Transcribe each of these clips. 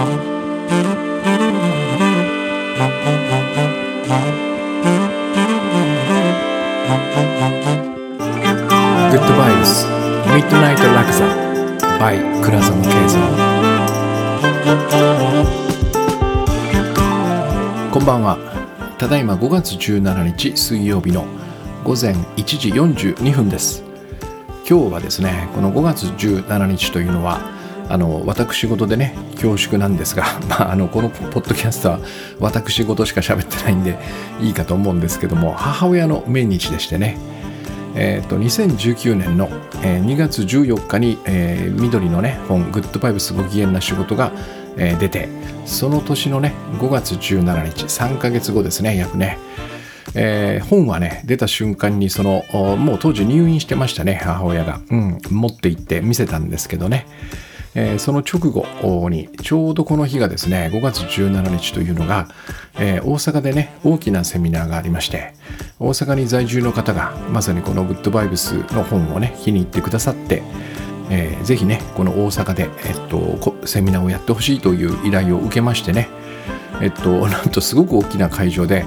グッドバイブスミッドナイトラクザ by 倉園慶三こんばんは。ただいま5月17日水曜日の午前1時42分です。今日はですねこの5月17日というのはあの私事でね恐縮なんですが、まあ、あのこのポッドキャストは私事しか喋ってないんでいいかと思うんですけども母親の命日でしてね。えーと、2019年の、えー、2月14日に、えー、緑のね本「グッドバイブスご機嫌な仕事が」えー、出てその年のね5月17日3ヶ月後ですね約ね、えー、本はね出た瞬間にそのもう当時入院してましたね母親が、うん、持って行って見せたんですけどね。えー、その直後にちょうどこの日がですね5月17日というのが、えー、大阪でね大きなセミナーがありまして大阪に在住の方がまさにこのグッドバイブスの本をね気に入ってくださってえー、ぜひねこの大阪で、えっと、セミナーをやってほしいという依頼を受けましてねえっとなんとすごく大きな会場で、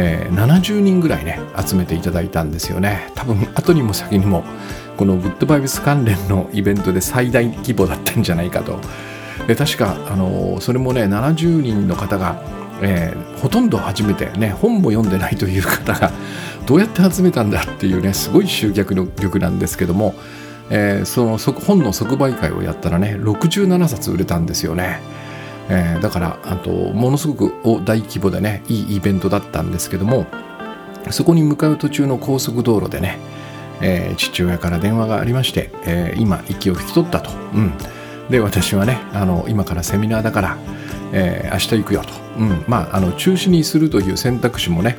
えー、70人ぐらいね集めていただいたんですよね多分後にも先にもこのグッドバイブス関連のイベントで最大規模だったんじゃないかとで確かあのそれもね70人の方が、えー、ほとんど初めてね本も読んでないという方がどうやって集めたんだっていうねすごい集客力なんですけども、えー、その本の即売会をやったらね67冊売れたんですよね。えー、だからあとものすごく大規模でねいいイベントだったんですけどもそこに向かう途中の高速道路でねえー、父親から電話がありまして、えー、今息を引き取ったと、うん、で私はねあの今からセミナーだから、えー、明日行くよと、うん。まあ、あの中止にするという選択肢もね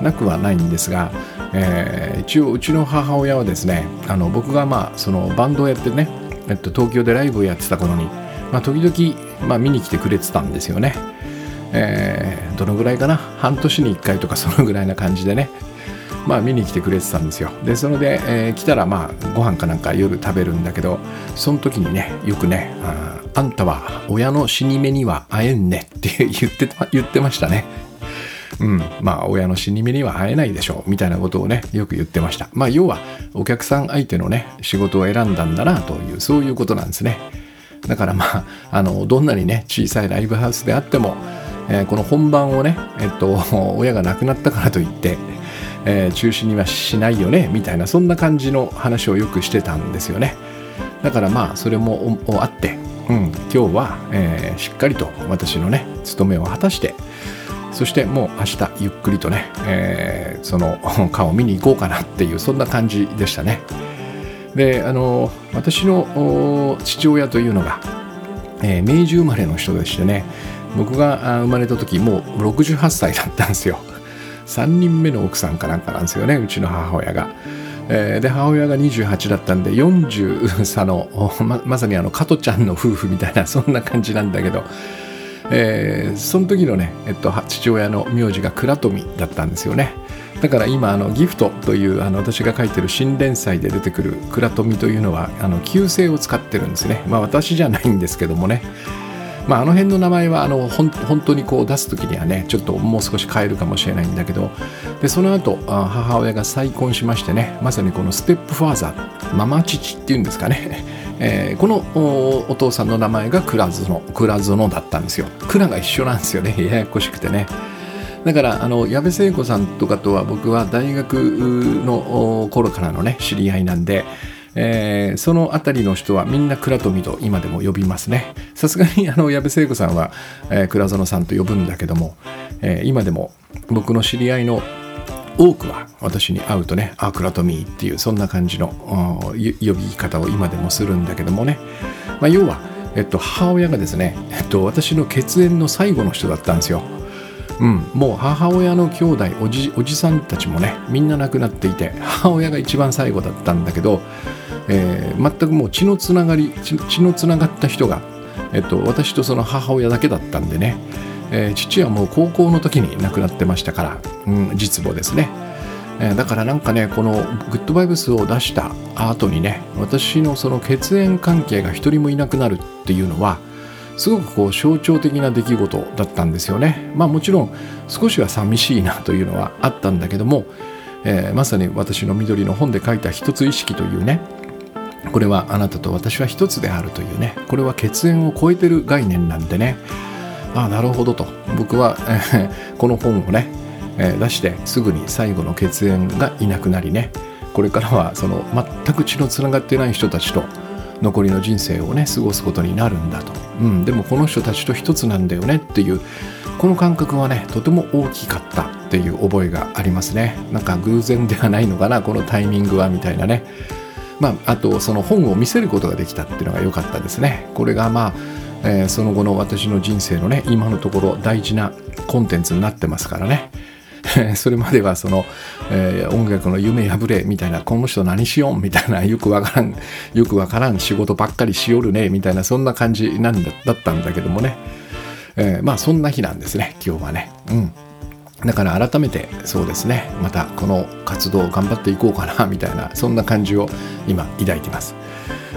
なくはないんですが、えー、一応うちの母親はですねあの僕がまあそのバンドをやってね、えっと、東京でライブをやってた頃に、まあ、時々、まあ、見に来てくれてたんですよね。えー、どのぐらいかな？半年に1回とかそのぐらいな感じでね。まあ見に来てくれてたんですよ。でそれで、えー、来たらまあご飯かなんか夜食べるんだけどその時にねよくねああんたは親の死に目には会えんねって 言って言ってましたね。うん、まあ親の死に目には会えないでしょう。みたいなことをねよく言ってました。まあ要はお客さん相手のね仕事を選んだんだなというそういうことなんですね。だからまああのどんなにね小さいライブハウスであっても、えー、この本番をねえっと 親が亡くなったからといってえー、中止にはしないよねみたいなそんな感じの話をよくしてたんですよね。だからまあそれもあって、うん、今日は、えー、しっかりと私のね務めを果たしてそしてもう明日ゆっくりとね、えー、その 顔を見に行こうかなっていうそんな感じでしたね。であの私の父親というのが、えー、明治生まれの人でしてね僕が生まれた時もう68歳だったんですよ3人目の奥さんかなんかなんですよねうちの母親が。えー、で母親が28だったんで40差のままさにあの加トちゃんの夫婦みたいなそんな感じなんだけど、えー、その時のね、えっと、父親の名字が倉富だったんですよね。だから今あのギフトというあの私が書いてる新連載で出てくる倉富というのはあの旧姓を使ってるんですね。まあ私じゃないんですけどもね。まあ、あの辺の名前はあの本当にこう出す時にはねちょっともう少し変えるかもしれないんだけどでその後母親が再婚しましてねまさにこのステップファーザーママ父っていうんですかね、えー、このお父さんの名前が倉園倉園だったんですよ蔵が一緒なんですよねややこしくてねだからあの矢部聖子さんとかとは僕は大学の頃からのね知り合いなんでえー、その辺りの人はみんな倉富と今でも呼びますねさすがにあの矢部聖子さんは、えー、倉園さんと呼ぶんだけども、えー、今でも僕の知り合いの多くは私に会うとね「あ倉富」っていうそんな感じの呼び方を今でもするんだけどもね、まあ、要は、えっと、母親がですね、えっと、私の血縁の最後の人だったんですよ。うん、もう母親の兄弟おじおじさんたちもねみんな亡くなっていて母親が一番最後だったんだけどえー、全くもう血のつながり血のつながった人が、えっと、私とその母親だけだったんでね、えー、父はもう高校の時に亡くなってましたから、うん、実母ですね、えー、だからなんかねこのグッドバイブスを出した後にね私のその血縁関係が一人もいなくなるっていうのはすごくこう象徴的な出来事だったんですよね。まあもちろん少しは寂しいなというのはあったんだけども、えー、まさに私の緑の本で書いた一つ意識というねこれはあなたと私は一つであるというねこれは血縁を超えてる概念なんでねああなるほどと僕は、えー、この本をね、えー、出してすぐに最後の血縁がいなくなりねこれからはその全く血のつながってない人たちと残りの人生をね過ごすことになるんだと、うん、でもこの人たちと一つなんだよねっていうこの感覚はねとても大きかったっていう覚えがありますね。なんか偶然ではないのかなこのタイミングはみたいなね。まあ、あとその本を見せることができたっていうのが良かったですね。これがまあ、えー、その後の私の人生のね今のところ大事なコンテンツになってますからね。それまではその、えー、音楽の夢破れみたいなこの人何しよんみたいな よくわからんよくわからん仕事ばっかりしよるねみたいなそんな感じなんだだったんだけどもね、えー、まあそんな日なんですね今日はね。うん。だから改めてそうですねまたこの活動を頑張っていこうかなみたいなそんな感じを今抱いてます。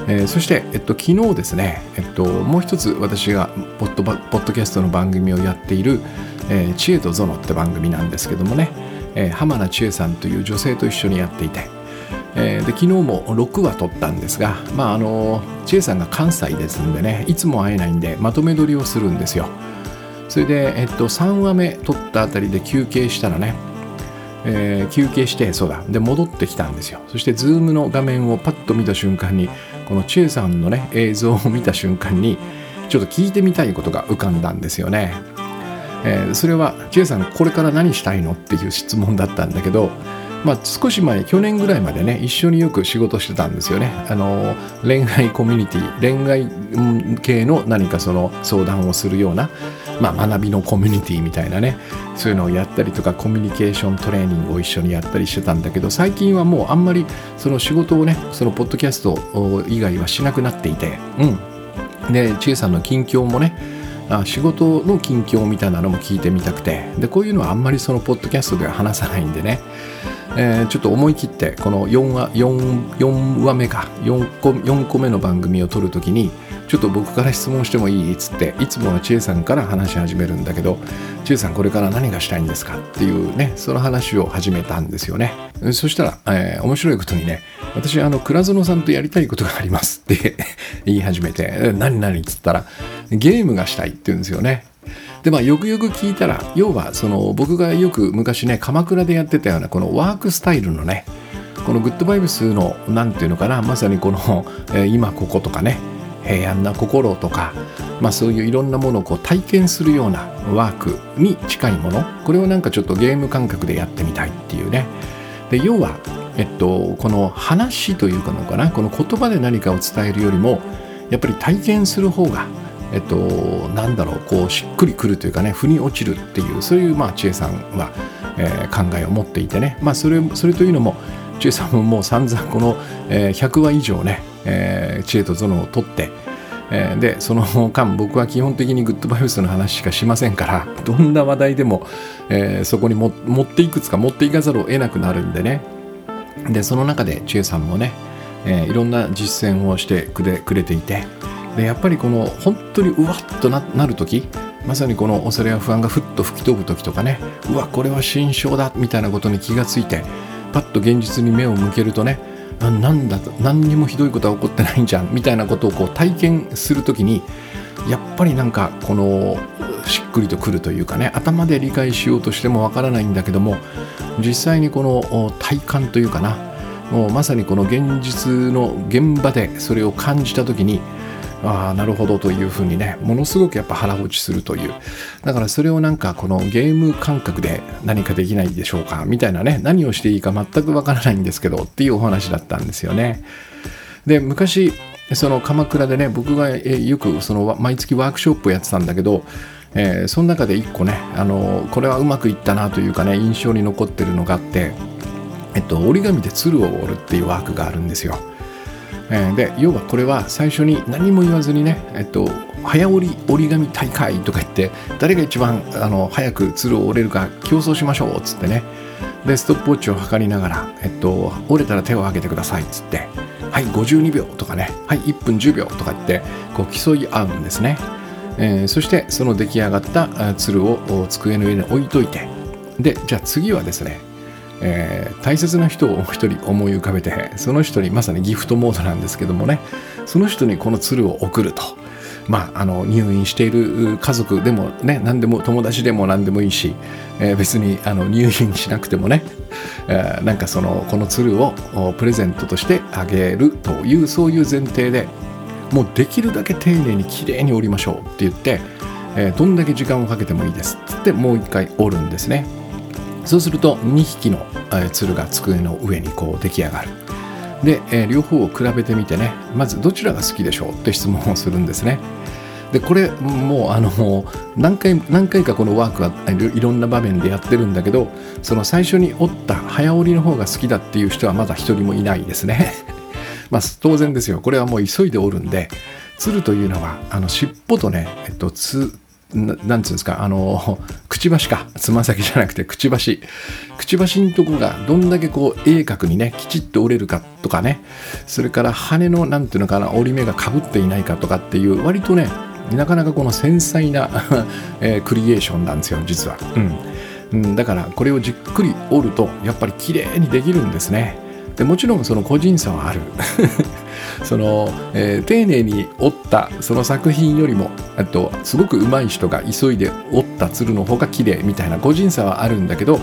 えー、そして、えっと、昨日ですね、えっと、もう一つ私がポッドポッドキャストの番組をやっているえー、知恵とゾノって番組なんですけどもね、えー、浜名千恵さんという女性と一緒にやっていて、えー、で昨日も6話撮ったんですが、まああの千恵さんが関西ですんでねいつも会えないんでまとめ撮りをするんですよ。それで、えっと、3話目撮ったあたりで休憩したらねえー、休憩してそうだ。で戻ってきたんですよ。そしてズームの画面をパッと見た瞬間にこのチェさんのね映像を見た瞬間にちょっと聞いてみたいことが浮かんだんですよね。えー、それは J さんこれから何したいのっていう質問だったんだけど、まあ、少し前去年ぐらいまでね一緒によく仕事してたんですよね。あの恋愛コミュニティ恋愛系の何かその相談をするような、まあ、学びのコミュニティみたいなねそういうのをやったりとかコミュニケーショントレーニングを一緒にやったりしてたんだけど最近はもうあんまりその仕事をねそのポッドキャスト以外はしなくなっていてうん。で千恵さんの近況もねあ仕事の近況みたいなのも聞いてみたくてでこういうのはあんまりそのポッドキャストでは話さないんでね、えー、ちょっと思い切ってこの 4, 話 4, 4話目か4個 ,4 個目の番組を撮るときにちょっと僕から質問してもいいっつっていつもは千恵さんから話し始めるんだけど千恵さんこれから何がしたいんですかっていうねその話を始めたんですよね。そしたら、えー、面白いことにね私あの倉園さんとやりたいことがありますって 言い始めて何何っつったらゲームがしたいって言うんですよね。でまあよくよく聞いたら要はその僕がよく昔ね鎌倉でやってたようなこのワークスタイルのねこのグッドバイブスの何ていうのかなまさにこの、えー、今こことかね平安な心とか、まあ、そういういろんなものをこう体験するようなワークに近いものこれをなんかちょっとゲーム感覚でやってみたいっていうね。で要は、えっと、この話というかのかなこの言葉で何かを伝えるよりもやっぱり体験する方がえっと、なんだろうこうしっくりくるというかね腑に落ちるっていうそういうまあ知恵さんは、えー、考えを持っていてね、まあ、それそれというのも知恵さんももう散々この、え、100話以上ねえー、知恵とゾノを取って、えー、でその間僕は基本的にグッドバイブスの話しかしませんからどんな話題でも、えー、そこに持っていくつか持っていかざるを得なくなるんでね。でその中で知恵さんもね、えー、いろんな実践をしてくれくれていてでやっぱりこの本当にうわっとななる時まさにこの恐れや不安がふっと吹き飛ぶ時とかねうわこれは心象だみたいなことに気がついてパッと現実に目を向けるとねなんだと何にもひどいことは起こってないんじゃんみたいなことをこう体験する時にやっぱりなんかこのしっくりとくるというかね頭で理解しようとしてもわからないんだけども実際にこの体感というかなもうまさにこの現実の現場でそれを感じた時にああなるほどというふうにねものすごくやっぱ腹落ちするというだからそれをなんかこのゲーム感覚で何かできないでしょうかみたいなね何をしていいか全くわからないんですけどっていうお話だったんですよねで昔その鎌倉でね僕がよくその毎月ワークショップをやってたんだけどえー、その中で一個ね、あのこれはうまくいったなというかね印象に残ってるのがあって、えっと、折り紙で鶴を折るっていうワークがあるんですよ。えー、で要はこれは最初に何も言わずにね、えっと、早折り折り紙大会とか言って誰が一番あの早く鶴を折れるか競争しましょうっつってね。でストップウォッチを測りながら、えっと、折れたら手を挙げてくださいっつって。はい52秒とかね。はい1分10秒とか言ってこう競い合うんですね。えー、そしてその出来上がった鶴を机の上に置いといて。でじゃあ次はですね、えー、大切な人を一人思い浮かべてその人にまさにギフトモードなんですけどもねその人にこの鶴を送ると。まあ、あの入院している家族でもね何でも友達でも何でもいいし、えー、別にあの入院しなくてもね、えー、なんかそのこの鶴をプレゼントとしてあげるというそういう前提でもうできるだけ丁寧にきれいに折りましょうって言って、え、どんだけ時間をかけてもいいですってもう一回折るんですねそうすると2匹の、鶴が机の上にこう出来上がる。で、え、両方を比べてみてねまずどちらが好きでしょうって質問をするんですね。でこれもうあの何回何回かこのワークはいろんな場面でやってるんだけどその最初に折った早折りの方が好きだっていう人はまだ一人もいないですね。まあ当然ですよ。これはもう急いで折るんで鶴というのはあの尻尾とね、えっと、つなんていうんですかあのくちばしか。つま先じゃなくてくちばし。くちばしのとこがどんだけこう鋭角にねきちっと折れるかとかね。それから羽のなんていうのかな折り目がかぶっていないかとかっていう割とねなかなかこの繊細な えー、クリエーションなんですよ実は、うん、うん、だからこれをじっくり折るとやっぱり綺麗にできるんですね。でもちろんその個人差はある。その、えー、丁寧に折ったその作品よりもとすごく上手い人が急いで折った鶴の方が綺麗みたいな個人差はあるんだけど、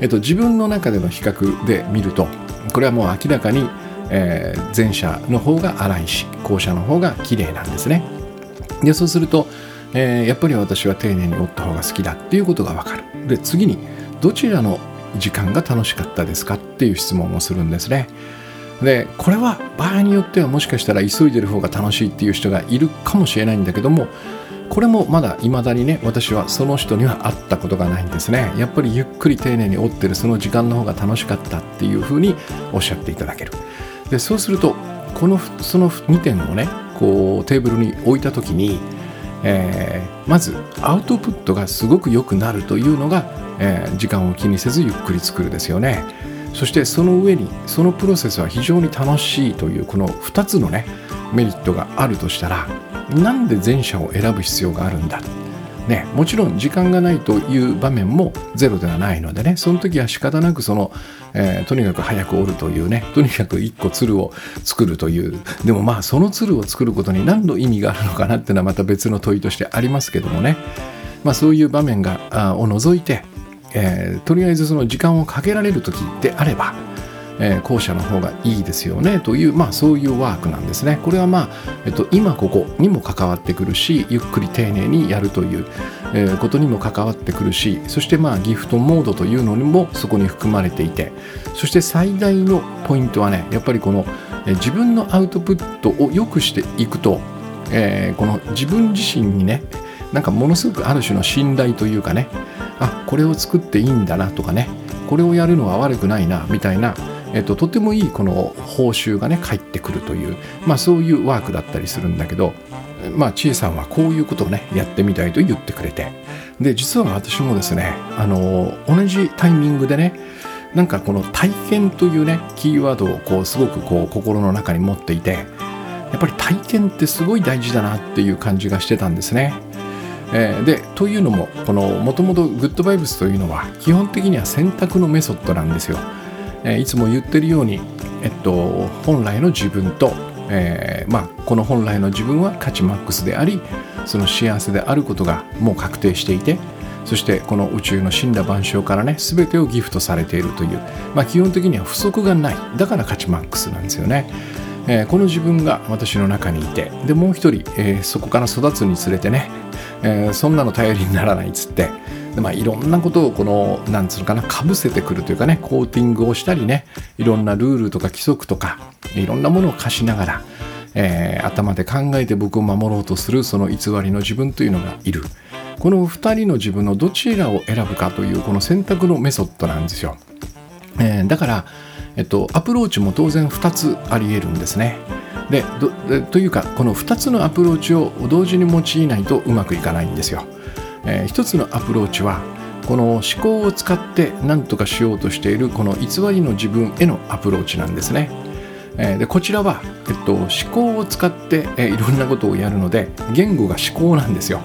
えっと、自分の中での比較で見るとこれはもう明らかに、えー、前者の方が荒いし後者の方が綺麗なんですね。でそうすると、えー、やっぱり私は丁寧に折った方が好きだっていうことがわかる。で次にどちらの時間が楽しかったですかっていう質問をするんですね。でこれは場合によってはもしかしたら急いでる方が楽しいっていう人がいるかもしれないんだけどもこれもまだ未だにね私はその人には会ったことがないんですね。やっぱりゆっくり丁寧に折ってるその時間の方が楽しかったっていうふうにおっしゃっていただける。でそうするとこのその2点をねこうテーブルに置いた時に、えー、まずアウトプットがすごく良くなるというのが、えー、時間を気にせずゆっくり作るですよね。そしてその上にそのプロセスは非常に楽しいというこの2つのねメリットがあるとしたらなんで前者を選ぶ必要があるんだね、もちろん時間がないという場面もゼロではないのでねその時は仕方なくその、えー、とにかく早く折るというねとにかく1個鶴を作るという。でもまあその鶴を作ることに何の意味があるのかなっていうのはまた別の問いとしてありますけどもね、まあ、そういう場面があを除いてえー、とりあえずその時間をかけられる時であれば、えー、後者の方がいいですよねという、まあ、そういうワークなんですね。これはまあ、えっと、今ここにも関わってくるしゆっくり丁寧にやるという、えー、ことにも関わってくるしそしてまあギフトモードというのにもそこに含まれていてそして最大のポイントはねやっぱりこの、えー、自分のアウトプットを良くしていくと、えー、この自分自身にねなんかものすごくある種の信頼というかねあこれを作っていいんだなとかねこれをやるのは悪くないなみたいな、えっと、とてもいいこの報酬がね返ってくるという、まあ、そういうワークだったりするんだけどまあ千恵さんはこういうことをねやってみたいと言ってくれてで実は私もですねあの同じタイミングでねなんかこの体験というねキーワードをこうすごくこう心の中に持っていてやっぱり体験ってすごい大事だなっていう感じがしてたんですね。えー、でというのもこのもともとグッドバイブスというのは基本的には選択のメソッドなんですよ、えー、いつも言ってるように、えっと、本来の自分と、えー、まあ、この本来の自分は価値マックスでありその幸せであることがもう確定していてそしてこの宇宙の死んだ万象からね全てをギフトされているという、まあ、基本的には不足がないだから価値マックスなんですよね。えー、この自分が私の中にいてでもう一人、えー、そこから育つにつれてねえー、そんなの頼りにならないっつって。で、まあ、いろんなことをこのなんつうのかなかぶせてくるというかねコーティングをしたりねいろんなルールとか規則とかいろんなものを課しながら、えー、頭で考えて僕を守ろうとするその偽りの自分というのがいる。この2人の自分のどちらを選ぶかというこの選択のメソッドなんですよ、えー、だから、えっと、アプローチも当然2つありえるんですね。でというかこの2つのアプローチを同時に用いないとうまくいかないんですよ。えー、1つのアプローチはこの思考を使って何とかしようとしているこの偽りの自分へのアプローチなんですね。えー、でこちらは、えっと、思考を使って、えー、いろんなことをやるので言語が思考なんですよ、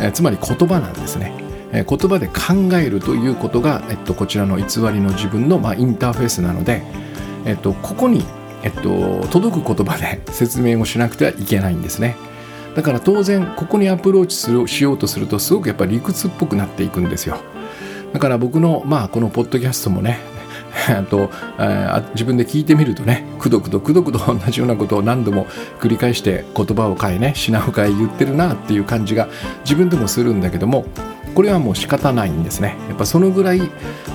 えー、つまり言葉なんですね、えー、言葉で考えるということが、えっと、こちらの偽りの自分の、まあ、インターフェースなので、えっと、ここに、えっと、届く言葉で説明をしなくてはいけないんですね。だから当然ここにアプローチするしようとするとすごくやっぱり理屈っぽくなっていくんですよ。だから僕のまあこのポッドキャストもね と自分で聞いてみるとねくどくどくどくど同じようなことを何度も繰り返して言葉を変えね品を変え言ってるなっていう感じが自分でもするんだけどもこれはもう仕方ないんですね。やっぱそのぐらい、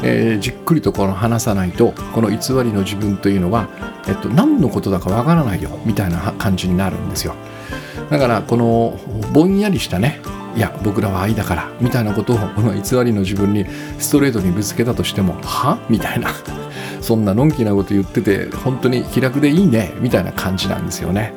えー、じっくりとこの話さないとこの偽りの自分というのは、えっと、何のことだかわからないよみたいな感じになるんですよ。だからこのぼんやりしたねいや僕らは愛だからみたいなことをこの偽りの自分にストレートにぶつけたとしてもは？みたいな。そんなのんきなこと言ってて本当に気楽でいいねみたいな感じなんですよね。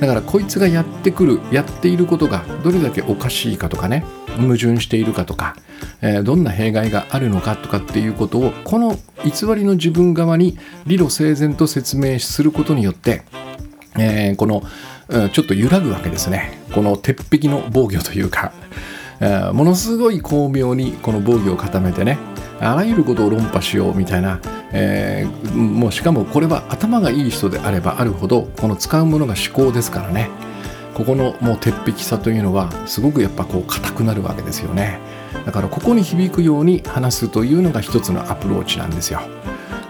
だからこいつがやってくるやっていることがどれだけおかしいかとかね矛盾しているかとか、えー、どんな弊害があるのかとかっていうことをこの偽りの自分側に理路整然と説明することによって、えー、このうんちょっと揺らぐわけですね。この鉄壁の防御というか。ものすごい巧妙にこの防御を固めてねあらゆることを論破しようみたいな、えー、もうしかもこれは頭がいい人であればあるほどこの使うものが思考ですからね。ここのもう鉄壁さというのはすごくやっぱこう硬くなるわけですよね。だからここに響くように話すというのが一つのアプローチなんですよ。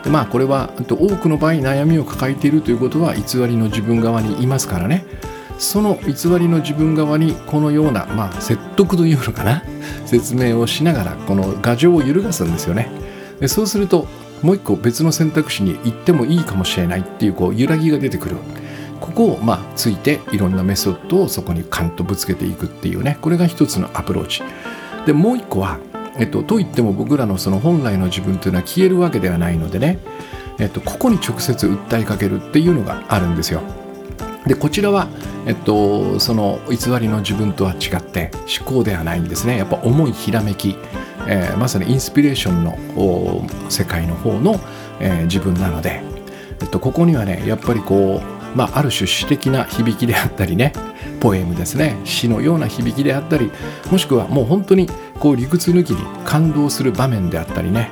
でまあこれは多くの場合悩みを抱えているということは偽りの自分側にいますからね。その偽りの自分側にこのような、まあ、説得というのかな？説明をしながらこの牙城を揺るがすんですよね。でそうするともう一個別の選択肢に行ってもいいかもしれないっていうこう揺らぎが出てくる。ここをまあついていろんなメソッドをそこにカンとぶつけていくっていうね。これが一つのアプローチ。でもう一個はえっと、といっても僕らのその本来の自分というのは消えるわけではないのでね、えっと、ここに直接訴えかけるっていうのがあるんですよ。でこちらは、えっと、その偽りの自分とは違って思考ではないんですね。やっぱ重いひらめき、えー、まさにインスピレーションの世界の方の、えー、自分なので、えっと、ここにはねやっぱりこう、まあ、ある種詩的な響きであったりねポエムですね。詩のような響きであったりもしくはもう本当にこう理屈抜きに感動する場面であったりね。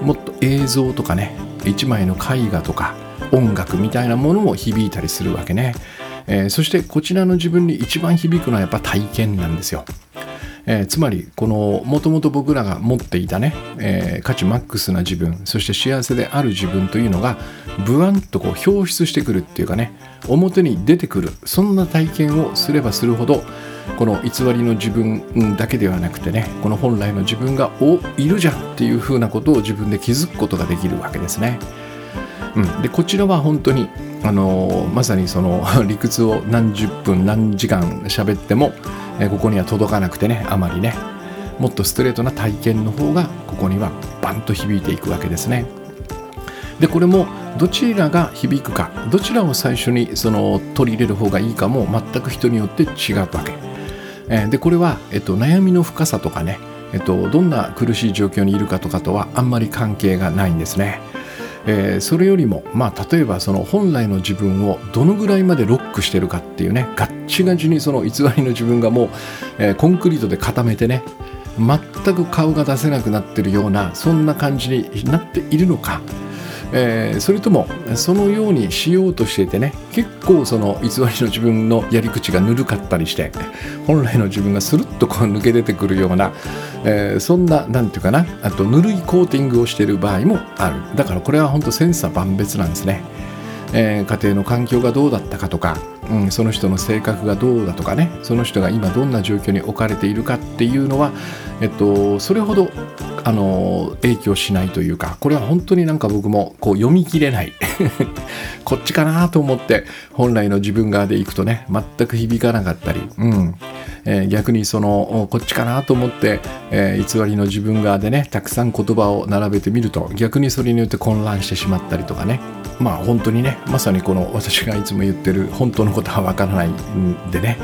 もっと映像とかね一枚の絵画とか音楽みたいなものも響いたりするわけね、えー、そしてこちらの自分に一番響くのはやっぱ体験なんですよ。えー、つまりこのもともと僕らが持っていたね、えー、価値マックスな自分そして幸せである自分というのがブワンとこう表出してくるっていうかね表に出てくるそんな体験をすればするほどこの偽りの自分だけではなくてねこの本来の自分がおいるじゃんっていうふうなことを自分で気づくことができるわけですね。うん、でこちらは本当にあのまさにその 理屈を何十分何時間喋ってもえここには届かなくてねあまりねもっとストレートな体験の方がここにはバンと響いていくわけですね。でこれもどちらが響くかどちらを最初にその取り入れる方がいいかも全く人によって違うわけ。えでこれは、えっと、悩みの深さとかね、えっと、どんな苦しい状況にいるかとかとはあんまり関係がないんですね。えー、それよりも、まあ、例えばその本来の自分をどのぐらいまでロックしてるかっていうねガッチガチにその偽りの自分がもう、えー、コンクリートで固めてね全く顔が出せなくなってるようなそんな感じになっているのかえー、それともそのようにしようとしていてね結構その偽りの自分のやり口がぬるかったりして本来の自分がスルッとこう抜け出てくるような、えー、そんな何て言うかなあとぬるいコーティングをしている場合もあるだからこれは本当千差万別なんですね。えー、家庭の環境がどうだったかとか、うん、その人の性格がどうだとかねその人が今どんな状況に置かれているかっていうのは、えっと、それほどあの影響しないというかこれは本当になんか僕もこう読み切れない。こっちかなと思って本来の自分側でいくとね全く響かなかったり、うん。えー、逆にそのこっちかなと思って、えー、偽りの自分側でねたくさん言葉を並べてみると逆にそれによって混乱してしまったりとかね。まあ本当にねまさにこの私がいつも言ってる本当のことはわからないんでね、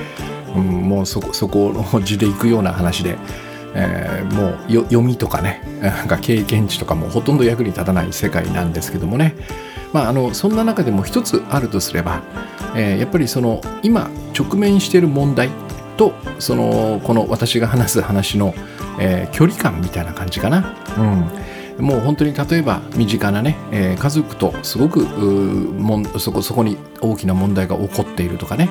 うん、もうそこそこの字でいくような話で、えー、もう読みとかねなんか経験値とかもほとんど役に立たない世界なんですけどもね。まあ、あのそんな中でも一つあるとすれば、えー、やっぱりその今直面している問題とそのこの私が話す話の、えー、距離感みたいな感じかな。うん、もう本当に例えば身近なね、えー、家族とすごくもんそこそこに大きな問題が起こっているとかね、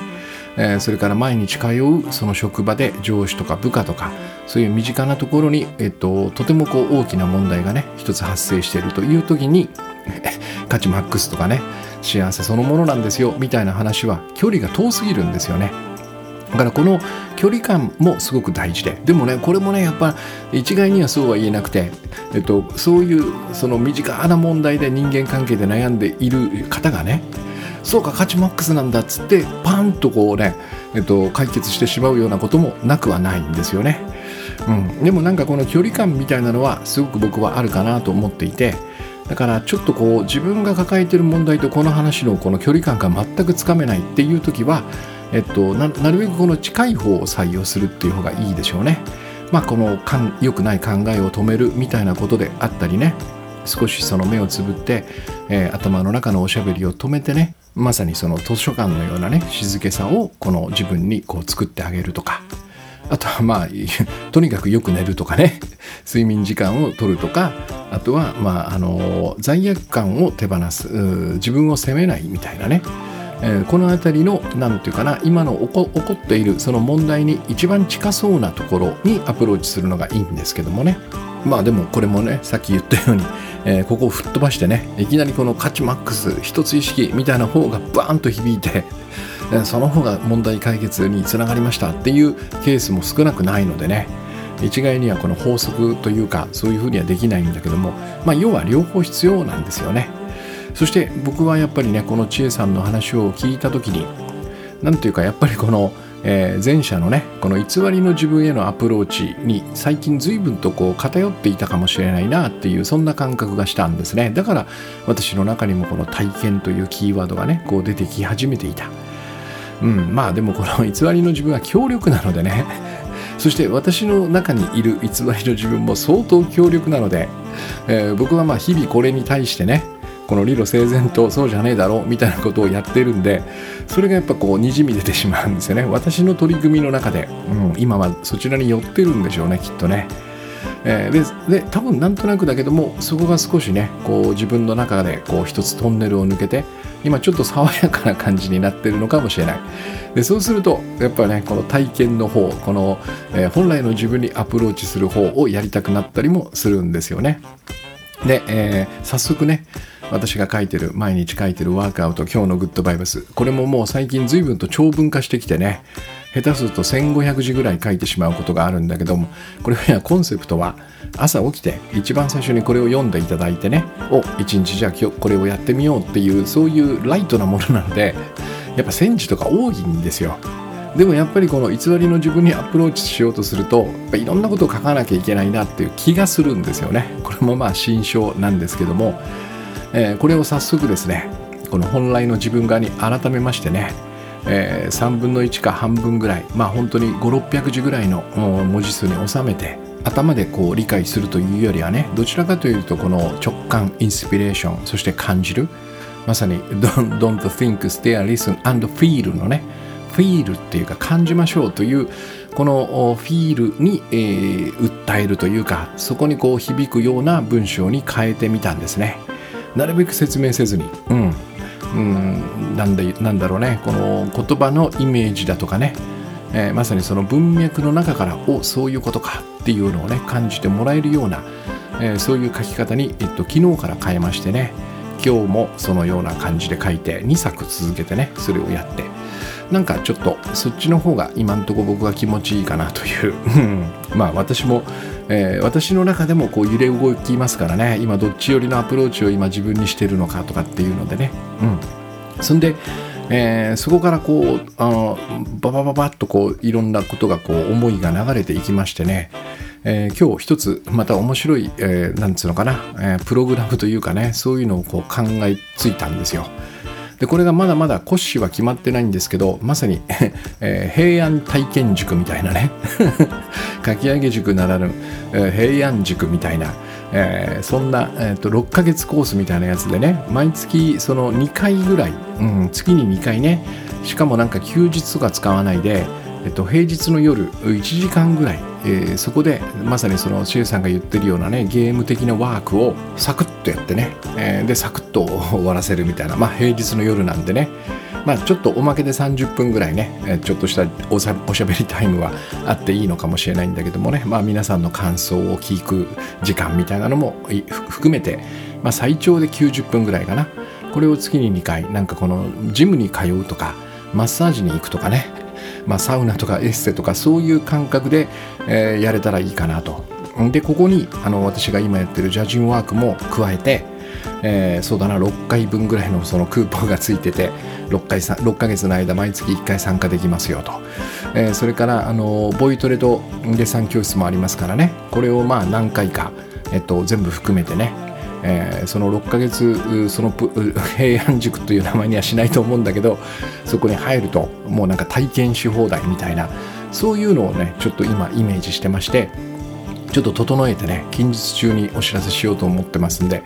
えー、それから毎日通うその職場で上司とか部下とかそういう身近なところに、えっと、とてもこう大きな問題がね一つ発生しているという時に 価値マックスとかね幸せそのものなんですよみたいな話は距離が遠すぎるんですよね。だからこの距離感もすごく大事ででもねこれもねやっぱ一概にはそうは言えなくて、えっと、そういうその身近な問題で人間関係で悩んでいる方がねそうか価値マックスなんだっつってパンとこうね、えっと、解決してしまうようなこともなくはないんですよね、うん、でもなんかこの距離感みたいなのはすごく僕はあるかなと思っていてだからちょっとこう自分が抱えている問題とこの話のこの距離感が全くつかめないっていう時はえっと、なるべくこの近い方を採用するっていう方がいいでしょうね。まあ、この良くない考えを止めるみたいなことであったりね。少しその目をつぶって、えー、頭の中のおしゃべりを止めてね。まさにその図書館のようなね静けさをこの自分にこう作ってあげるとか。あとはまあとにかくよく寝るとかね。睡眠時間を取るとか。あとはまああの罪悪感を手放す自分を責めないみたいなね。えー、この辺りの何て言うかな今の起こっているその問題に一番近そうなところにアプローチするのがいいんですけどもねまあでもこれもねさっき言ったように、えー、ここを吹っ飛ばしてねいきなりこの価値マックス一つ意識みたいな方がバーンと響いてその方が問題解決につながりましたっていうケースも少なくないのでね一概にはこの法則というかそういうふうにはできないんだけども、まあ、要は両方必要なんですよね。そして僕はやっぱりねこの千恵さんの話を聞いた時に何ていうかやっぱりこの、えー、前者のねこの偽りの自分へのアプローチに最近随分とこう偏っていたかもしれないなっていうそんな感覚がしたんですね。だから私の中にもこの体験というキーワードがねこう出てき始めていた。うんまあでもこの偽りの自分は強力なのでね。そして私の中にいる偽りの自分も相当強力なので、えー、僕はまあ日々これに対してねこの理路整然とそうじゃねえだろうみたいなことをやってるんでそれがやっぱこうにじみ出てしまうんですよね。私の取り組みの中で、うん、今はそちらに寄ってるんでしょうねきっとね。えー、でで多分なんとなくだけどもそこが少しねこう自分の中でこう一つトンネルを抜けて今ちょっと爽やかな感じになってるのかもしれない。でそうするとやっぱねこの体験の方この、えー、本来の自分にアプローチする方をやりたくなったりもするんですよね。で、えー、早速ね私が書いてる毎日書いてるワークアウト今日のグッドバイブス。これももう最近随分と長文化してきてね。下手すると1500字ぐらい書いてしまうことがあるんだけどもこれはコンセプトは朝起きて一番最初にこれを読んでいただいてね。お一日じゃあ今日これをやってみようっていうそういうライトなものなのでやっぱ戦時とか多いんですよ。でもやっぱりこの偽りの自分にアプローチしようとするといろんなことを書かなきゃいけないなっていう気がするんですよね。これもまあ新書なんですけどもえー、これを早速ですねこの本来の自分側に改めましてね、えー、3分の1か半分ぐらいまあ本当に5600字ぐらいの文字数に収めて頭でこう理解するというよりはねどちらかというとこの直感インスピレーションそして感じるまさに don't, don't think, stare, listen and feel のねフィールっていうか感じましょうというこのフィールに、えー、訴えるというかそこにこう響くような文章に変えてみたんですね。なるべく説明せずに、うん、うん、なんでなんだろうね。この言葉のイメージだとかね、えー、まさにその文脈の中からおそういうことかっていうのをね感じてもらえるような、えー、そういう書き方に、えっと、昨日から変えましてね。今日もそのような感じで書いて2作続けてねそれをやってなんかちょっとそっちの方が今んとこ僕は気持ちいいかなという。まあ私もえー、私の中でもこう揺れ動きますからね。今どっち寄りのアプローチを今自分にしてるのかとかっていうのでね、うん、そんで、えー、そこからこうあのババババッとこういろんなことがこう思いが流れていきましてね、えー、今日一つまた面白い、えー、なんつうのかな、えー、プログラムというかねそういうのをこう考えついたんですよ。でこれがまだまだ骨子は決まってないんですけどまさに、えー、平安体験塾みたいなね。かき上げ塾ならぬ、えー、平安塾みたいなえー、そんな、えーと、6ヶ月コースみたいなやつでね毎月その2回ぐらい、うん、月に2回ねしかもなんか休日とか使わないで、えっと、平日の夜1時間ぐらい、えー、そこでまさにそのシエさんが言ってるようなねゲーム的なワークをサクッとやってね、えー、でサクッと終わらせるみたいなまあ平日の夜なんでねまあ、ちょっとおまけで30分ぐらいねちょっとしたおしゃべりタイムはあっていいのかもしれないんだけどもね、まあ、皆さんの感想を聞く時間みたいなのも含めて、まあ、最長で90分ぐらいかな。これを月に2回なんかこのジムに通うとかマッサージに行くとかね、まあ、サウナとかエッセとかそういう感覚で、えー、やれたらいいかなと。でここにあの私が今やってるジャジンワークも加えてえー、そうだな6回分ぐらいのそのクーポンがついてて6回6ヶ月の間毎月1回参加できますよと、えー、それからあのボイトレとデッサン教室もありますからね。これをまあ何回か、えっと、全部含めてねえー、その6ヶ月その平安塾という名前にはしないと思うんだけどそこに入るともうなんか体験し放題みたいなそういうのをねちょっと今イメージしてましてちょっと整えてね近日中にお知らせしようと思ってますんで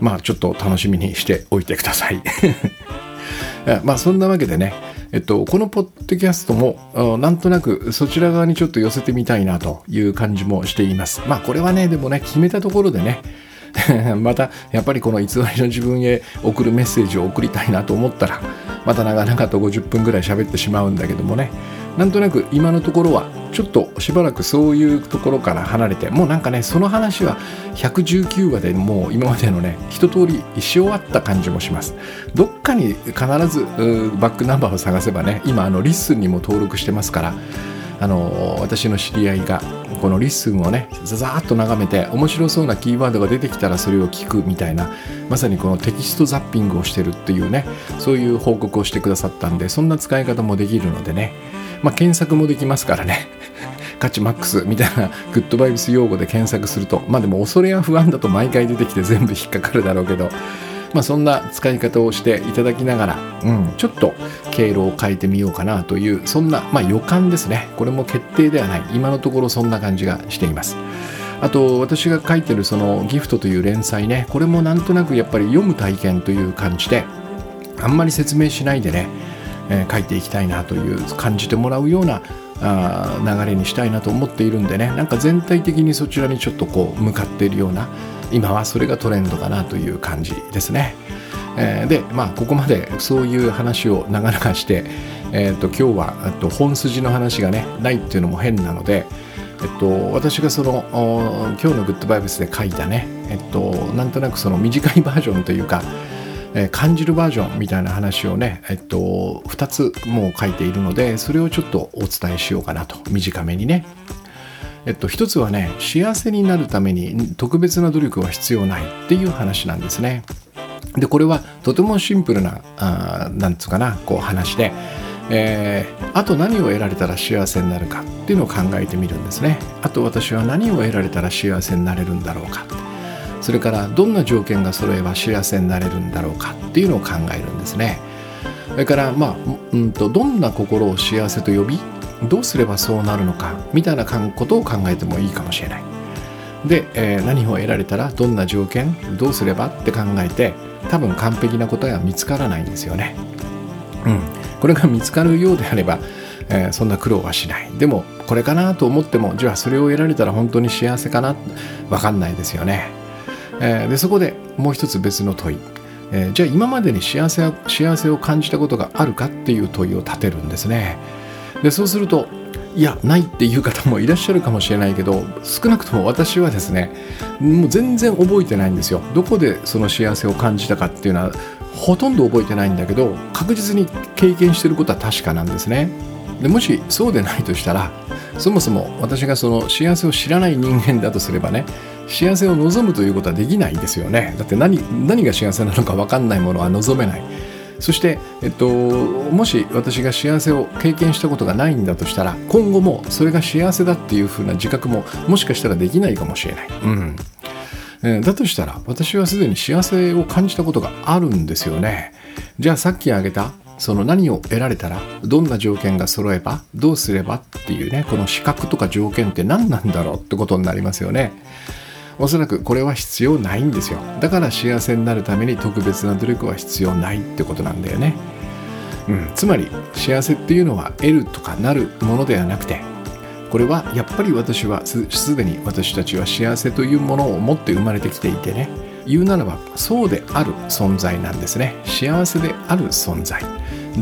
まあちょっと楽しみにしておいてください まあそんなわけでねえっと、このポッドキャストもなんとなくそちら側にちょっと寄せてみたいなという感じもしています。まあこれはねでもね決めたところでね またやっぱりこの偽りの自分へ送るメッセージを送りたいなと思ったらまた長々と50分ぐらい喋ってしまうんだけどもね。なんとなく今のところはちょっとしばらくそういうところから離れてもうなんかねその話は119話でもう今までのね一通りし終わった感じもします。どっかに必ずバックナンバーを探せばね今あのリッスンにも登録してますからあの私の知り合いがこのリッスンをねざざーっと眺めて面白そうなキーワードが出てきたらそれを聞くみたいなまさにこのテキストザッピングをしてるっていうねそういう報告をしてくださったんでそんな使い方もできるのでねまあ、検索もできますからね。価値マックスみたいなグッドバイブス用語で検索するとまあでも恐れや不安だと毎回出てきて全部引っかかるだろうけどまあそんな使い方をしていただきながら、うん、ちょっと経路を変えてみようかなというそんな、まあ、予感ですね。これも決定ではない。今のところそんな感じがしています。あと私が書いてるそのギフトという連載ね。これもなんとなくやっぱり読む体験という感じであんまり説明しないでねえー、書いていきたいなという感じてもらうようなあ流れにしたいなと思っているんでね。なんか全体的にそちらにちょっとこう向かっているような今はそれがトレンドかなという感じですね。えー、でまあここまでそういう話を長々して、えーと、今日はと本筋の話がねないっていうのも変なので、えっと、私がその今日のグッドバイブスで書いたね、えっと、なんとなくその短いバージョンというかえー、感じるバージョンみたいな話をね、えっと、2つもう書いているのでそれをちょっとお伝えしようかなと短めにね。えっと、一つはね幸せになるために特別な努力は必要ないっていう話なんですね。でこれはとてもシンプルなあなんつうかなこう話で、えー、あと何を得られたら幸せになるかっていうのを考えてみるんですね。あと私は何を得られたら幸せになれるんだろうか。それからどんな条件が揃えば幸せになれるんだろうかっていうのを考えるんですねそれからまあ、うんと、どんな心を幸せと呼びどうすればそうなるのかみたいなことを考えてもいいかもしれない。で、えー、何を得られたらどんな条件どうすればって考えて多分完璧な答えは見つからないんですよね。うん。これが見つかるようであればえー、そんな苦労はしない。でもこれかなと思ってもじゃあそれを得られたら本当に幸せかな分かんないですよね。えー、でそこでもう一つ別の問い、え、じゃあ今までに幸せ幸せを感じたことがあるかっていう問いを立てるんですね。でそうするといやないっていう方もいらっしゃるかもしれないけど少なくとも私はですねもう全然覚えてないんですよ。どこでその幸せを感じたかっていうのはほとんど覚えてないんだけど確実に経験してることは確かなんですね。でもしそうでないとしたらそもそも私がその幸せを知らない人間だとすればね幸せを望むということはできないですよね。だって何何が幸せなのか分かんないものは望めない。そして、えっと、もし私が幸せを経験したことがないんだとしたら今後もそれが幸せだっていうふうな自覚ももしかしたらできないかもしれない、うん。えだとしたら私はすでに幸せを感じたことがあるんですよね。じゃあさっき挙げたその何を得られたらどんな条件が揃えばどうすればっていうねこの資格とか条件って何なんだろうってことになりますよね。おそらくこれは必要ないんですよ。だから幸せになるために特別な努力は必要ないってことなんだよね、うん、つまり幸せっていうのは得るとかなるものではなくてこれはやっぱり私はすでに私たちは幸せというものを持って生まれてきていてね。言うならばそうである存在なんですね。幸せである存在。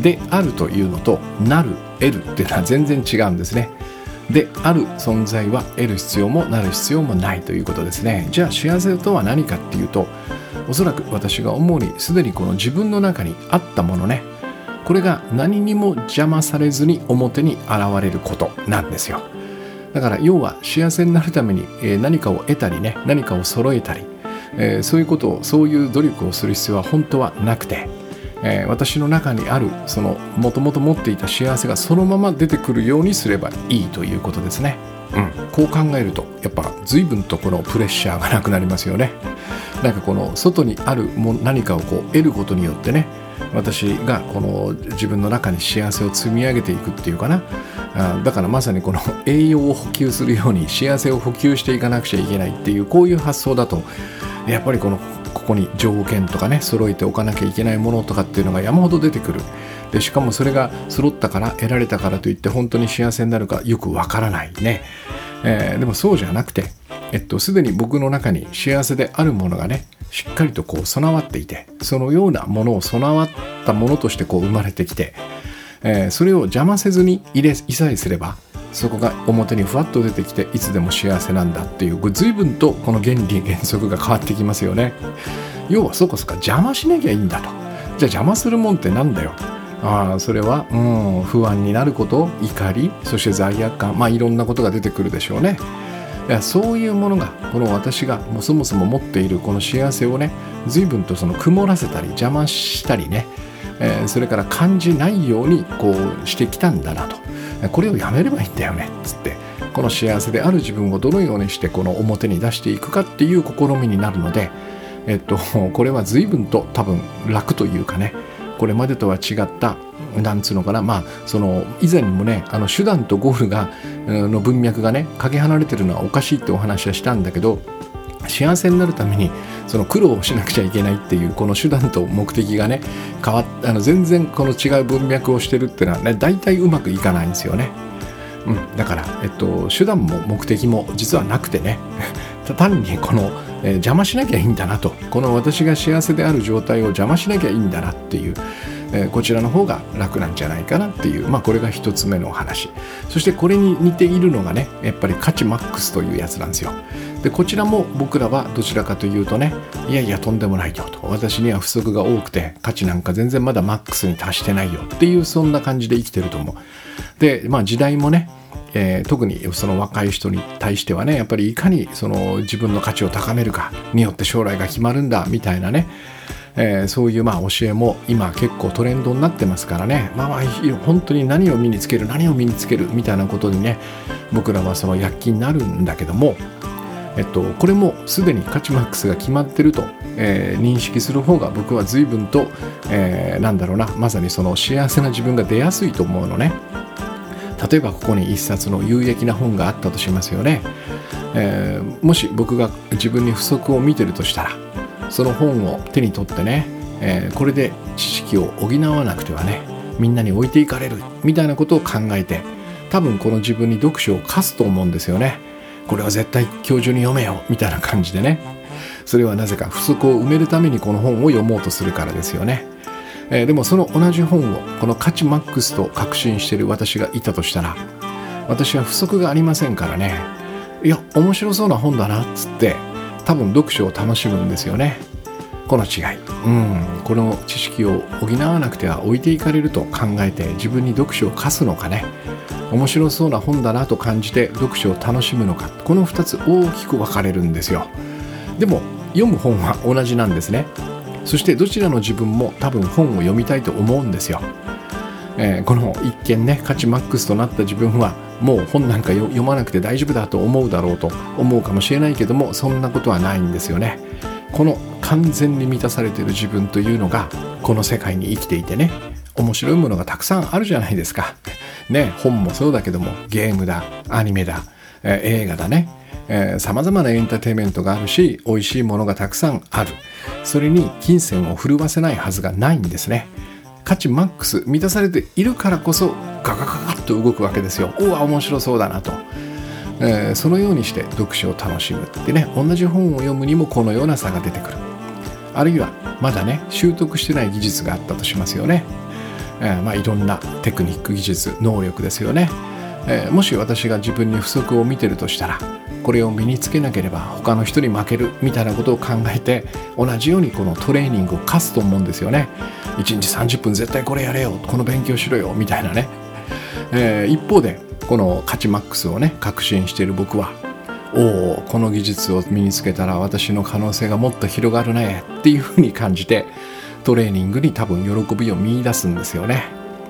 であるというのとなる得るっていうのは全然違うんですね。である存在は得る必要もなる必要もないということですね。じゃあ幸せとは何かっていうとおそらく私が思うにすでにこの自分の中にあったものね。これが何にも邪魔されずに表に現れることなんですよ。だから要は幸せになるために何かを得たりね何かを揃えたりそういうことをそういう努力をする必要は本当はなくてえー、私の中にあるそのもともと持っていた幸せがそのまま出てくるようにすればいいということですね。うん、こう考えるとやっぱ随分とこのプレッシャーがなくなりますよね。なんかこの外にあるも何かをこう得ることによってね私がこの自分の中に幸せを積み上げていくっていうかなあだからまさにこの栄養を補給するように幸せを補給していかなくちゃいけないっていうこういう発想だとやっぱりこのここに条件とかね揃えておかなきゃいけないものとかっていうのが山ほど出てくる。でしかもそれが揃ったから得られたからといって本当に幸せになるかよくわからないね、えー、でもそうじゃなくてえっとすでに僕の中に幸せであるものがねしっかりとこう備わっていてそのようなものを備わったものとしてこう生まれてきて、えー、それを邪魔せずに入れいさえすればそこが表にふわっと出てきていつでも幸せなんだっていう随分とこの原理原則が変わってきますよね。要はそうかそうか邪魔しなきゃいいんだと。じゃあ邪魔するもんってなんだよ。ああそれは、うん、不安になること怒りそして罪悪感。まあいろんなことが出てくるでしょうね。いやそういうものがこの私がもそもそも持っているこの幸せをね随分とその曇らせたり邪魔したりね、えー、それから感じないようにこうしてきたんだなと。これをやめればいいんだよねっつってこの幸せである自分をどのようにしてこの表に出していくかっていう試みになるので、えっと、これは随分と多分楽というかねこれまでとは違ったなんつうのかなまあその以前にもねあの手段とゴールがの文脈がねかけ離れてるのはおかしいってお話はしたんだけど幸せになるためにその苦労をしなくちゃいけないっていうこの手段と目的がね変わっあの全然この違う文脈をしてるっていうのはね大体うまくいかないんですよね。うん、だから、えっと、手段も目的も実はなくてね 単にこの、えー、邪魔しなきゃいいんだなとこの私が幸せである状態を邪魔しなきゃいいんだなっていう、えー、こちらの方が楽なんじゃないかなっていうまあこれが一つ目のお話。そしてこれに似ているのがねやっぱり価値マックスというやつなんですよ。でこちらも僕らはどちらかというとねいやいやとんでもないよと。私には不足が多くて価値なんか全然まだマックスに達してないよ。っていうそんな感じで生きてると思う。でまあ時代もねえー、特にその若い人に対してはねやっぱりいかにその自分の価値を高めるかによって将来が決まるんだみたいなね、えー、そういうまあ教えも今結構トレンドになってますからね。まあまあ本当に何を身につける何を身につけるみたいなことにね僕らはその躍起になるんだけどもえっと、これもすでに価値マックスが決まってると、えー、認識する方が僕は随分と、えー、なんだろうなまさにその幸せな自分が出やすいと思うのね例えばここに一冊の有益な本があったとしますよね、えー、もし僕が自分に不足を見てるとしたらその本を手に取ってね、えこれで知識を補わなくてはねみんなに置いていかれるみたいなことを考えて多分この自分に読書を課すと思うんですよね。これは絶対今日中に読めよみたいな感じでね。それはなぜか不足を埋めるためにこの本を読もうとするからですよね、えー、でもその同じ本をこの価値マックスと確信してる私がいたとしたら私は不足がありませんからね。いや面白そうな本だなっつって多分読書を楽しむんですよね。この違い、うん、この知識を補わなくては置いていかれると考えて自分に読書を課すのかね。面白そうな本だなと感じて読書を楽しむのか。この2つ大きく分かれるんですよ。でも読む本は同じなんですね。そしてどちらの自分も多分本を読みたいと思うんですよ、えー、この一見ね価値マックスとなった自分はもう本なんか読まなくて大丈夫だと思うだろうと思うかもしれないけどもそんなことはないんですよね。この完全に満たされている自分というのがこの世界に生きていてね面白いものがたくさんあるじゃないですか。ね、本もそうだけどもゲームだアニメだ、えー、映画だね。さまざまなエンターテインメントがあるし美味しいものがたくさんある。それに金銭を震わせないはずがないんですね。価値マックス満たされているからこそガガガガッと動くわけですよ。うわ面白そうだなと、えー、そのようにして読書を楽しむってね同じ本を読むにもこのような差が出てくる。あるいはまだね習得してない技術があったとしますよね、えー、まあいろんなテクニック技術能力ですよね、えー、もし私が自分に不足を見てるとしたらこれを身につけなければ他の人に負けるみたいなことを考えて同じようにこのトレーニングを課すと思うんですよね。1日30分絶対これやれよこの勉強しろよみたいなね、え、一方でこの価値マックスをね確信している僕はおおこの技術を身につけたら私の可能性がもっと広がるねっていうふうに感じてトレーニングに多分喜びを見いだすんですよね。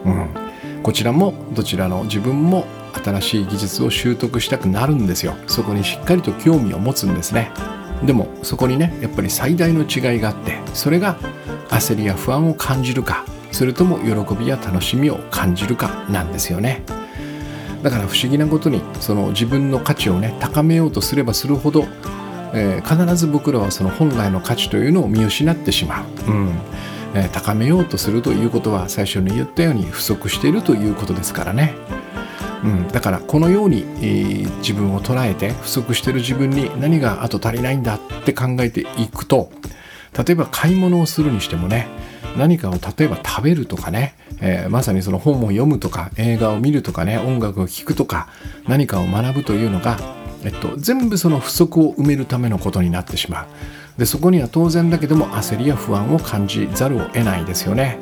うん、こちらもどちらの自分も新しい技術を習得したくなるんですよ。そこにしっかりと興味を持つんですね。でもそこにねやっぱり最大の違いがあってそれが焦りや不安を感じるかそれとも喜びや楽しみを感じるかなんですよね。だから不思議なことにその自分の価値をね高めようとすればするほど、えー、必ず僕らはその本来の価値というのを見失ってしまう、うん。えー、高めようとするということは最初に言ったように不足しているということですからね。うん、だからこのように、えー、自分を捉えて不足している自分に何があと足りないんだって考えていくと例えば買い物をするにしてもね何かを例えば食べるとかね、えー、まさにその本を読むとか映画を見るとかね音楽を聴くとか何かを学ぶというのが、えっと、全部その不足を埋めるためのことになってしまう。でそこには当然だけども焦りや不安を感じざるを得ないですよね、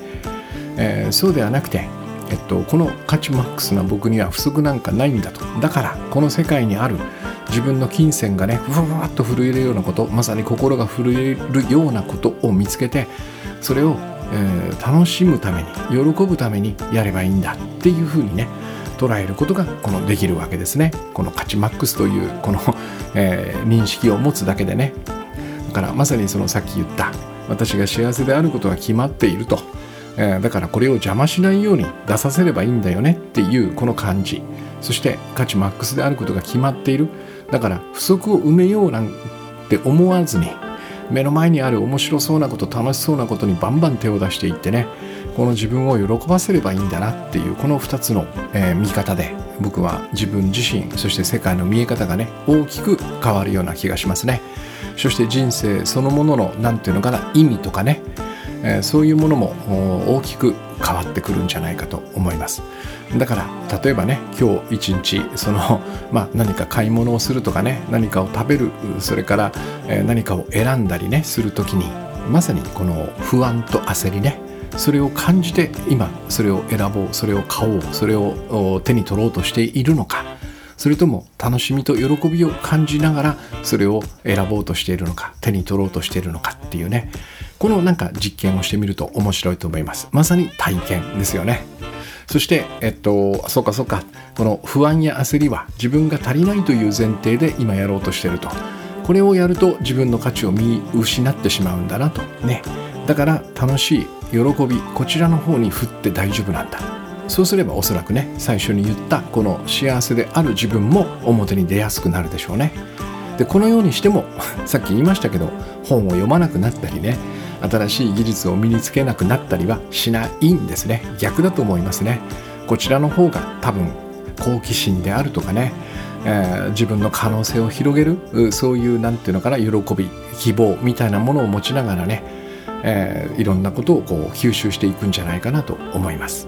えー、そうではなくてえっと、この価値マックスな僕には不足なんかないんだと。だからこの世界にある自分の金銭がねふわふわっと震えるようなことまさに心が震えるようなことを見つけてそれを、えー、楽しむために喜ぶためにやればいいんだっていうふうにね捉えることがこのできるわけですね。この価値マックスというこの、えー、認識を持つだけでね。だからまさにそのさっき言った私が幸せであることが決まっていると。えー、だからこれを邪魔しないように出させればいいんだよねっていうこの感じ。そして価値マックスであることが決まっている。だから不足を埋めようなんて思わずに目の前にある面白そうなこと楽しそうなことにバンバン手を出していってねこの自分を喜ばせればいいんだなっていうこの2つの、えー、見方で僕は自分自身そして世界の見え方がね大きく変わるような気がしますね。そして人生そのものの何て言うのかな意味とかねえー、そういうものも大きく変わってくるんじゃないかと思います。だから例えばね今日一日その、まあ、何か買い物をするとかね何かを食べるそれから、えー、何かを選んだりねする時にまさにこの不安と焦りねそれを感じて今それを選ぼうそれを買おうそれを手に取ろうとしているのかそれとも楽しみと喜びを感じながらそれを選ぼうとしているのか手に取ろうとしているのかっていうねこのなんか実験をしてみると面白いと思います。まさに体験ですよね。そしてえっとそうかそうか。この不安や焦りは自分が足りないという前提で今やろうとしてると。これをやると自分の価値を見失ってしまうんだなとね。だから楽しい喜びこちらの方に振って大丈夫なんだ。そうすればおそらくね最初に言ったこの幸せである自分も表に出やすくなるでしょうね。でこのようにしても さっき言いましたけど本を読まなくなったりね新しい技術を身につけなくなったりはしないんですね。逆だと思いますね。こちらの方が多分好奇心であるとかね、えー、自分の可能性を広げるそういう何て言うのかな喜び希望みたいなものを持ちながらね、えー、いろんなことをこう吸収していくんじゃないかなと思います。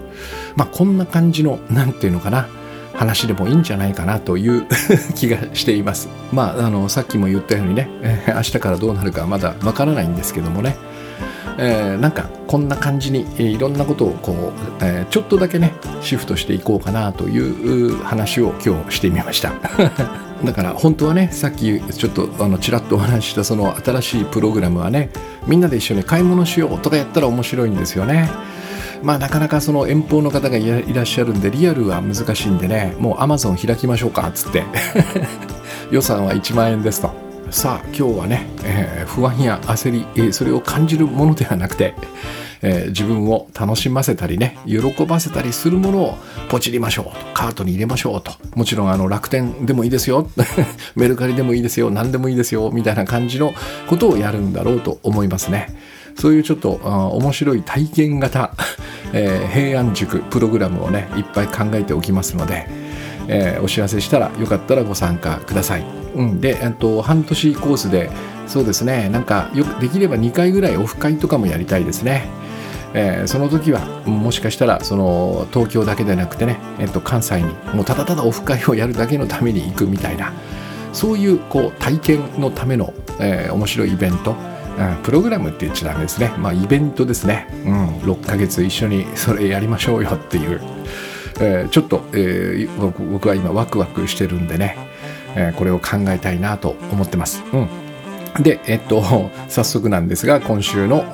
まあこんな感じの何て言うのかな話でもいいんじゃないかなという 気がしています。まあ、あの、さっきも言ったようにね、明日からどうなるかまだわからないんですけどもね、えー、なんかこんな感じに、え、いろんなことをこう、えー、ちょっとだけねシフトしていこうかなという話を今日してみました。だから本当はねさっきちょっとあのちらっとお話ししたその新しいプログラムはねみんなで一緒に買い物しようとかやったら面白いんですよね。まあなかなかその遠方の方がいらっしゃるんでリアルは難しいんでねもうアマゾン開きましょうかっつって。予算は1万円ですと。さあ今日はね、えー、不安や焦り、えー、それを感じるものではなくて、えー、自分を楽しませたりね喜ばせたりするものをポチりましょうとカートに入れましょうと。もちろんあの楽天でもいいですよ。メルカリでもいいですよ。何でもいいですよ。みたいな感じのことをやるんだろうと思いますね。そういうちょっと面白い体験型、えー、平安塾プログラムをねいっぱい考えておきますので、えー、お知らせしたらよかったらご参加ください。うん、で、えっと、半年コースでそうですねなんかよくできれば2回ぐらいオフ会とかもやりたいですね。えー、その時はもしかしたらその東京だけでなくてね、えっと、関西にもうただただオフ会をやるだけのために行くみたいなそういうこう体験のための、えー、面白いイベント、うん、プログラムって言っちゃダメですね。まあイベントですね、うん、6ヶ月一緒にそれやりましょうよっていう、えー、ちょっと、えー、僕は今ワクワクしてるんでねえー、これを考えたいなと思ってます。うん、で、えっと、早速なんですが、今週の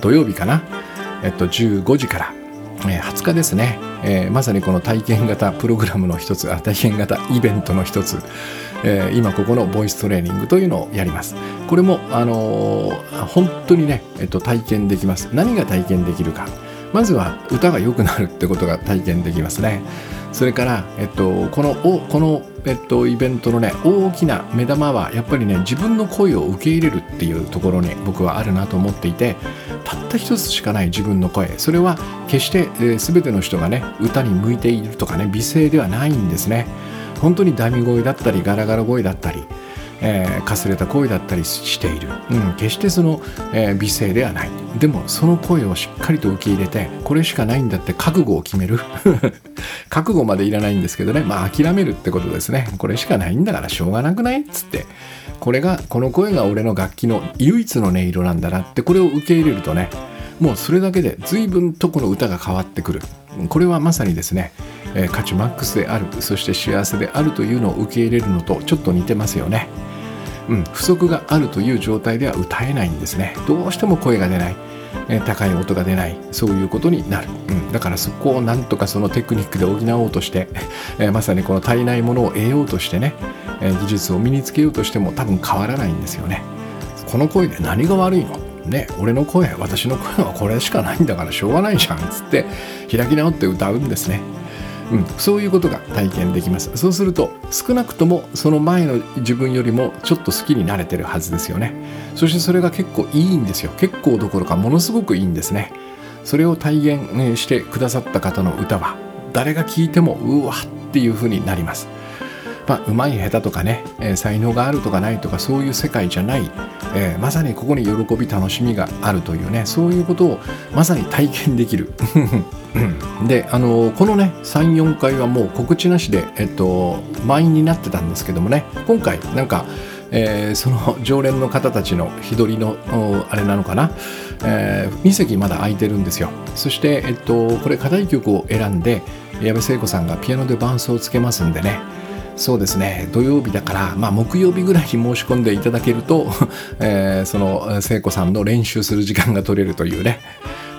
土曜日かな、えっと、15時から、えー、20日ですね、えー、まさにこの体験型プログラムの一つ、体験型イベントの一つ、えー、今ここのボイストレーニングというのをやります。これも、あのー、本当にね、えっと、体験できます。何が体験できるか。まずは歌が良くなるってことが体験できますね。それから、えっと、このおこの、えっと、イベントのね大きな目玉はやっぱりね自分の声を受け入れるっていうところに僕はあるなと思っていてたった一つしかない自分の声それは決して、えー、全ての人がね歌に向いているとかね美声ではないんですね本当にダミ声だったりガラガラ声だったりえー、かすれた声だったりしている、うん、決してその、えー、美声ではない。でもその声をしっかりと受け入れてこれしかないんだって覚悟を決める。覚悟までいらないんですけどね。まあ諦めるってことですね。これしかないんだからしょうがなくない？っつって。これがこの声が俺の楽器の唯一の音色なんだなってこれを受け入れるとねもうそれだけで随分とこの歌が変わってくる。これはまさにですね、え、価値マックスであるそして幸せであるというのを受け入れるのとちょっと似てますよね。うん、不足があるという状態では歌えないんですね。どうしても声が出ない、え高い音が出ない。そういうことになる、うん、だからそこをなんとかそのテクニックで補おうとして、えまさにこの足りないものを得ようとしてね、え技術を身につけようとしても多分変わらないんですよね。この声で何が悪いの？ね、俺の声私の声はこれしかないんだからしょうがないじゃんっつって開き直って歌うんですね。うん、そういうことが体験できます。そうすると少なくともその前の自分よりもちょっと好きになれてるはずですよね。そしてそれが結構いいんですよ。結構どころかものすごくいいんですね。それを体現してくださった方の歌は誰が聴いてもうわっていう風になります。まあ、うまい下手とかね、えー、才能があるとかないとかそういう世界じゃない、えー、まさにここに喜び楽しみがあるというねそういうことをまさに体験できる。であのこのね34回はもう告知なしで、えっと、満員になってたんですけどもね今回なんかえー、その常連の方たちの日取りのあれなのかな、えー、2席まだ空いてるんですよ。そして、えっと、これ課題曲を選んで矢部聖子さんがピアノで伴奏をつけますんでねそうですね。土曜日だから、まあ、木曜日ぐらいに申し込んでいただけると、えー、その聖子さんの練習する時間が取れるというね。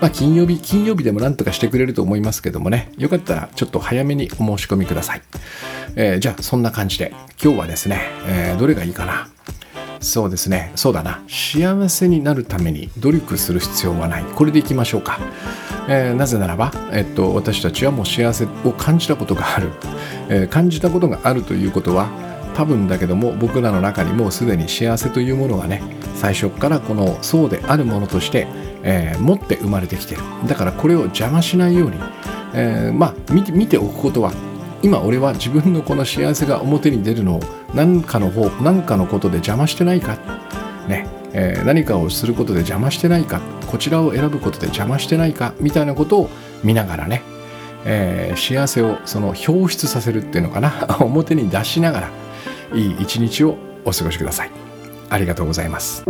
まあ、金曜日金曜日でもなんとかしてくれると思いますけどもね。よかったらちょっと早めにお申し込みください、えー、じゃあそんな感じで今日はですね、えー、どれがいいかな。そうですね。そうだな。幸せになるために努力する必要はない。これでいきましょうか、えー、なぜならば、えっと、私たちはもう幸せを感じたことがある、えー、感じたことがあるということは多分だけども僕らの中にもうすでに幸せというものがね最初からこのそうであるものとして、えー、持って生まれてきてる。だからこれを邪魔しないように、えー、まあ見て見ておくことは今俺は自分のこの幸せが表に出るのを何かの方何かのことで邪魔してないか？ね、えー、何かをすることで邪魔してないか？こちらを選ぶことで邪魔してないか？みたいなことを見ながらね、えー、幸せをその表出させるっていうのかな？表に出しながらいい一日をお過ごしください。ありがとうございます。